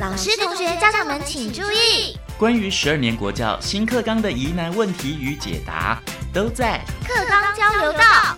老师、同学、家长们请注意，关于十二年国教新课纲的疑难问题与解答，都在课纲交流道。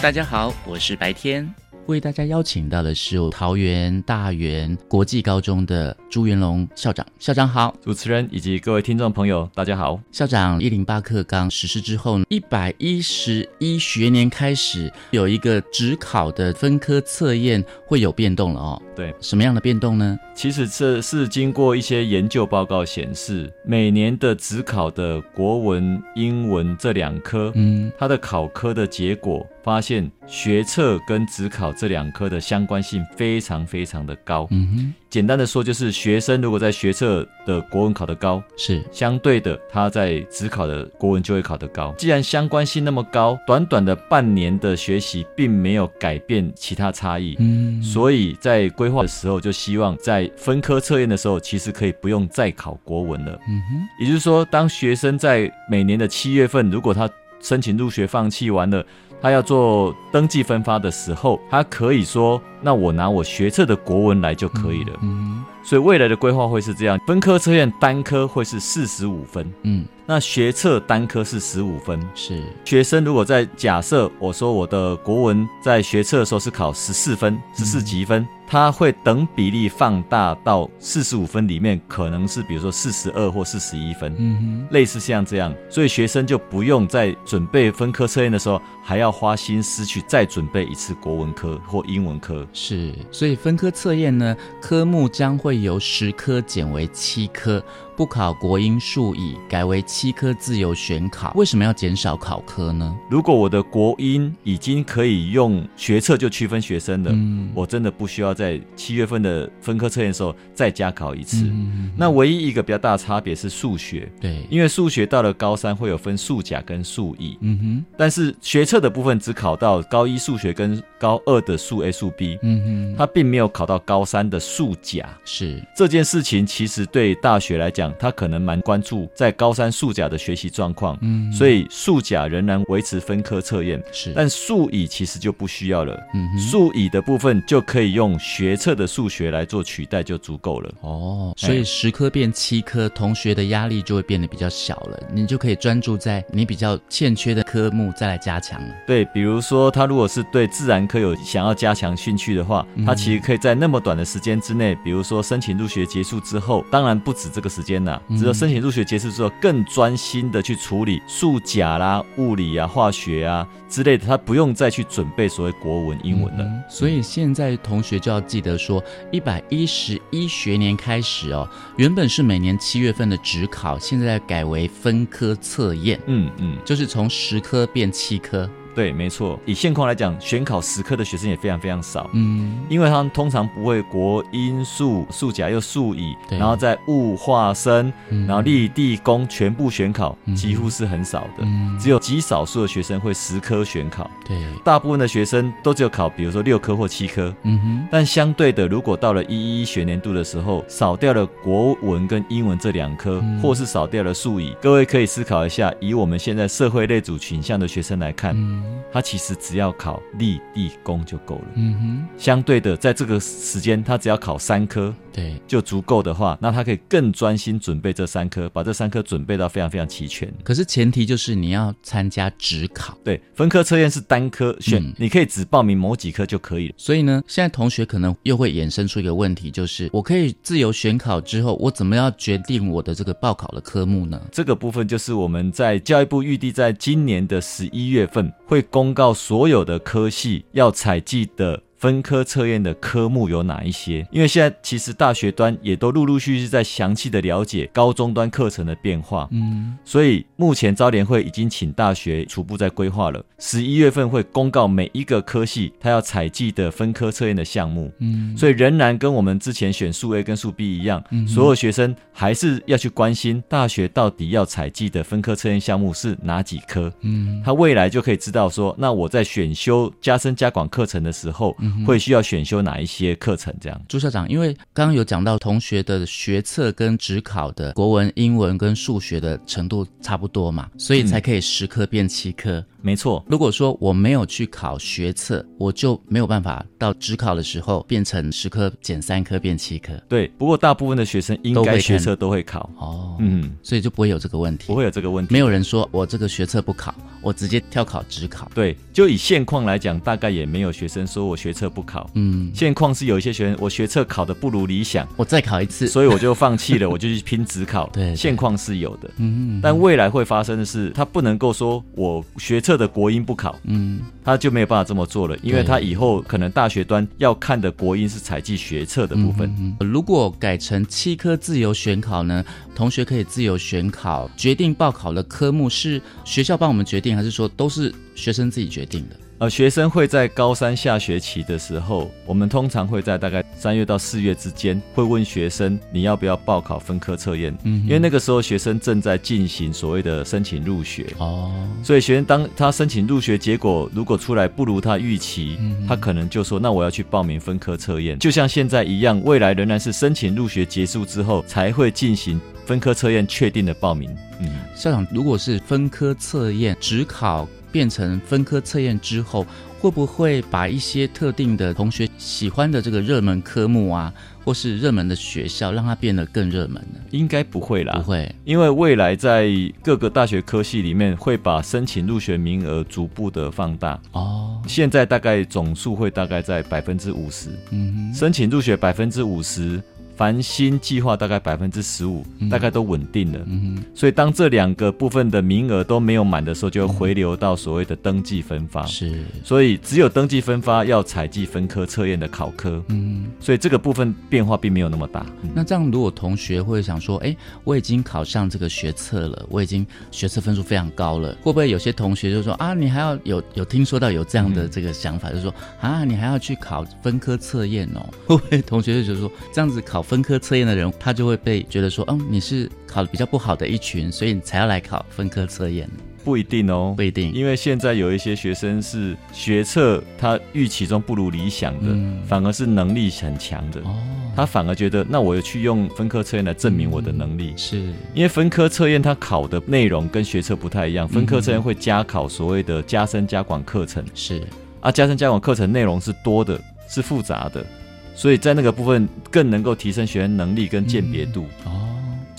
大家好，我是白天。为大家邀请到的是桃园大园国际高中的朱元龙校长，校长好，主持人以及各位听众朋友，大家好。校长，一零八课纲实施之后，一百一十一学年开始有一个职考的分科测验会有变动了哦。对，什么样的变动呢？其实这是经过一些研究报告显示，每年的职考的国文、英文这两科，嗯，它的考科的结果。发现学测跟职考这两科的相关性非常非常的高。嗯哼，简单的说就是学生如果在学测的国文考得高，是相对的他在职考的国文就会考得高。既然相关性那么高，短短的半年的学习并没有改变其他差异。嗯，所以在规划的时候就希望在分科测验的时候，其实可以不用再考国文了。嗯哼，也就是说，当学生在每年的七月份，如果他申请入学放弃完了。他要做登记分发的时候，他可以说：“那我拿我学测的国文来就可以了。”嗯，所以未来的规划会是这样：分科测验单科会是四十五分，嗯，那学测单科是十五分。是学生如果在假设我说我的国文在学测的时候是考十四分，十四级分。它会等比例放大到四十五分里面，可能是比如说四十二或四十一分，嗯哼，类似像这样，所以学生就不用在准备分科测验的时候，还要花心思去再准备一次国文科或英文科。是，所以分科测验呢，科目将会由十科减为七科。不考国英数乙，改为七科自由选考。为什么要减少考科呢？如果我的国英已经可以用学测就区分学生了，我真的不需要在七月份的分科测验的时候再加考一次。那唯一一个比较大的差别是数学，对，因为数学到了高三会有分数甲跟数乙，嗯哼，但是学测的部分只考到高一数学跟高二的数 A 数 B，嗯哼，它并没有考到高三的数甲。是。这件事情，其实对大学来讲。他可能蛮关注在高三数甲的学习状况，嗯，所以数甲仍然维持分科测验，是，但数乙其实就不需要了，嗯，数乙的部分就可以用学测的数学来做取代就足够了。哦，所以十科变七科，同学的压力就会变得比较小了，你就可以专注在你比较欠缺的科目再来加强了。对，比如说他如果是对自然科有想要加强兴趣的话，他其实可以在那么短的时间之内，比如说申请入学结束之后，当然不止这个时间。只有申请入学结束之后，更专心的去处理数甲啦、物理啊、化学啊之类的，他不用再去准备所谓国文、英文了。所以现在同学就要记得说，一百一十一学年开始哦，原本是每年七月份的职考，现在改为分科测验。嗯嗯，就是从十科变七科。对，没错。以现况来讲，选考十科的学生也非常非常少。嗯，因为他们通常不会国英数数甲又数乙，然后在物化生，然后立地工全部选考，几乎是很少的。只有极少数的学生会十科选考。对，大部分的学生都只有考，比如说六科或七科。嗯哼。但相对的，如果到了一一学年度的时候，少掉了国文跟英文这两科，或是少掉了数乙，各位可以思考一下，以我们现在社会类组群像的学生来看。他其实只要考立地功就够了。嗯哼，相对的，在这个时间，他只要考三科。对，就足够的话，那他可以更专心准备这三科，把这三科准备到非常非常齐全。可是前提就是你要参加职考，对，分科测验是单科选，你可以只报名某几科就可以了。所以呢，现在同学可能又会衍生出一个问题，就是我可以自由选考之后，我怎么样决定我的这个报考的科目呢？这个部分就是我们在教育部预定在今年的十一月份会公告所有的科系要采集的。分科测验的科目有哪一些？因为现在其实大学端也都陆陆续续在详细的了解高中端课程的变化，嗯，所以目前招联会已经请大学初步在规划了，十一月份会公告每一个科系他要采集的分科测验的项目，嗯，所以仍然跟我们之前选数 A 跟数 B 一样，所有学生还是要去关心大学到底要采集的分科测验项目是哪几科，嗯，他未来就可以知道说，那我在选修加深加广课程的时候。会需要选修哪一些课程？这样，朱校长，因为刚刚有讲到同学的学测跟职考的国文、英文跟数学的程度差不多嘛，所以才可以十科变七科。没错。如果说我没有去考学测，我就没有办法到职考的时候变成十科减三科变七科。对，不过大部分的学生应该学测都会考哦，嗯，所以就不会有这个问题，不会有这个问题。没有人说我这个学测不考，我直接跳考职考。对，就以现况来讲，大概也没有学生说我学测不考。嗯，现况是有一些学生我学测考的不如理想，我再考一次，所以我就放弃了，我就去拼职考。对，现况是有的。嗯，但未来会发生的是，他不能够说我学测的国音不考，嗯，他就没有办法这么做了，因为他以后可能大学端要看的国音是采集学测的部分。嗯如果改成七科自由选考呢？同学可以自由选考，决定报考的科目是学校帮我们决定，还是说都是学生自己决定的？呃，学生会在高三下学期的时候，我们通常会在大概三月到四月之间，会问学生你要不要报考分科测验。嗯，因为那个时候学生正在进行所谓的申请入学。哦，所以学生当他申请入学结果如果出来不如他预期，他可能就说那我要去报名分科测验。就像现在一样，未来仍然是申请入学结束之后才会进行分科测验确定的报名。嗯，校长，如果是分科测验只考。变成分科测验之后，会不会把一些特定的同学喜欢的这个热门科目啊，或是热门的学校，让它变得更热门呢？应该不会啦，不会，因为未来在各个大学科系里面，会把申请入学名额逐步的放大。哦，现在大概总数会大概在百分之五十，嗯，申请入学百分之五十。繁星计划大概百分之十五，大概都稳定了。嗯所以当这两个部分的名额都没有满的时候，就会回流到所谓的登记分发。是，所以只有登记分发要采集分科测验的考科。嗯，所以这个部分变化并没有那么大。那这样，如果同学会想说，哎，我已经考上这个学测了，我已经学测分数非常高了，会不会有些同学就说啊，你还要有有听说到有这样的这个想法，就是说啊，你还要去考分科测验哦？会不会同学就觉得说这样子考？分科测验的人，他就会被觉得说，嗯，你是考的比较不好的一群，所以你才要来考分科测验。不一定哦，不一定，因为现在有一些学生是学测他预期中不如理想的，反而是能力很强的。哦，他反而觉得，那我去用分科测验来证明我的能力。是因为分科测验他考的内容跟学测不太一样，分科测验会加考所谓的加深加广课程。是啊，加深加广课程内容是多的，是复杂的。所以在那个部分更能够提升学员能力跟鉴别度，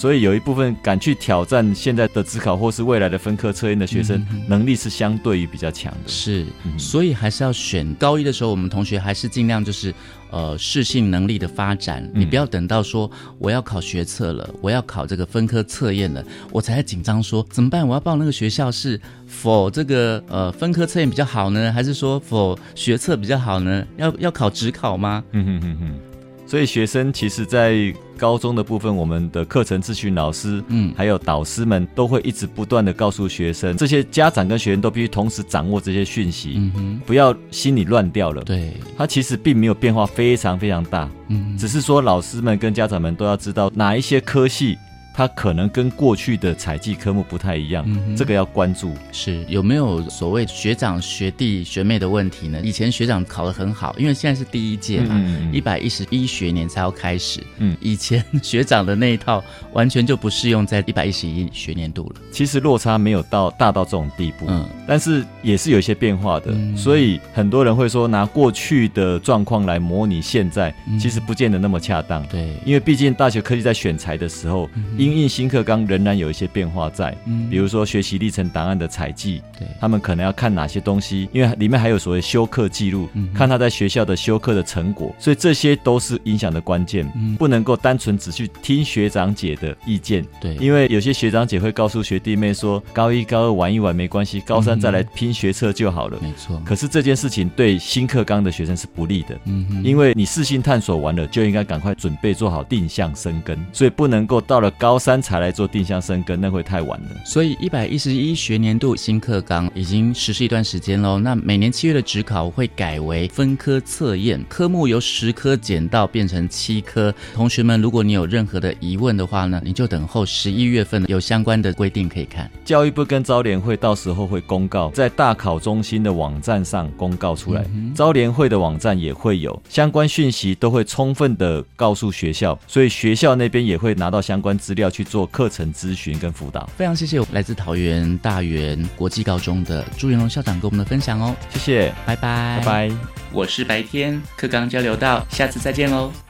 所以有一部分敢去挑战现在的职考或是未来的分科测验的学生，能力是相对于比较强的。是，所以还是要选高一的时候，我们同学还是尽量就是。呃，适性能力的发展，你不要等到说我要考学测了，我要考这个分科测验了，我才紧张说怎么办？我要报那个学校是否这个呃分科测验比较好呢，还是说否学测比较好呢？要要考职考吗？嗯哼哼哼。所以学生其实，在高中的部分，我们的课程咨询老师，嗯，还有导师们，都会一直不断的告诉学生，这些家长跟学生都必须同时掌握这些讯息，嗯哼，不要心里乱掉了。对，他其实并没有变化非常非常大，嗯，只是说老师们跟家长们都要知道哪一些科系。它可能跟过去的采集科目不太一样，这个要关注。是有没有所谓学长、学弟、学妹的问题呢？以前学长考得很好，因为现在是第一届嘛，一百一十一学年才要开始。嗯，以前学长的那一套完全就不适用在一百一十一学年度了。其实落差没有到大到这种地步，嗯，但是也是有一些变化的。所以很多人会说拿过去的状况来模拟现在，其实不见得那么恰当。对，因为毕竟大学科技在选材的时候。因应新课纲仍然有一些变化在，嗯，比如说学习历程档案的采集，对，他们可能要看哪些东西，因为里面还有所谓修课记录，看他在学校的修课的成果，所以这些都是影响的关键，不能够单纯只去听学长姐的意见，对，因为有些学长姐会告诉学弟妹说，高一高二玩一玩没关系，高三再来拼学测就好了，没错。可是这件事情对新课纲的学生是不利的，嗯，因为你试性探索完了，就应该赶快准备做好定向生根，所以不能够到了高三才。才来做定向生根，那会太晚了。所以一百一十一学年度新课纲已经实施一段时间喽。那每年七月的职考会改为分科测验，科目由十科减到变成七科。同学们，如果你有任何的疑问的话呢，你就等候十一月份有相关的规定可以看。教育部跟招联会到时候会公告，在大考中心的网站上公告出来，招联会的网站也会有相关讯息，都会充分的告诉学校，所以学校那边也会拿到相关资料。料去做课程咨询跟辅导。非常谢谢来自桃园大园国际高中的朱元龙校长给我们的分享哦，谢谢，拜拜，拜拜。我是白天课纲交流到，下次再见喽。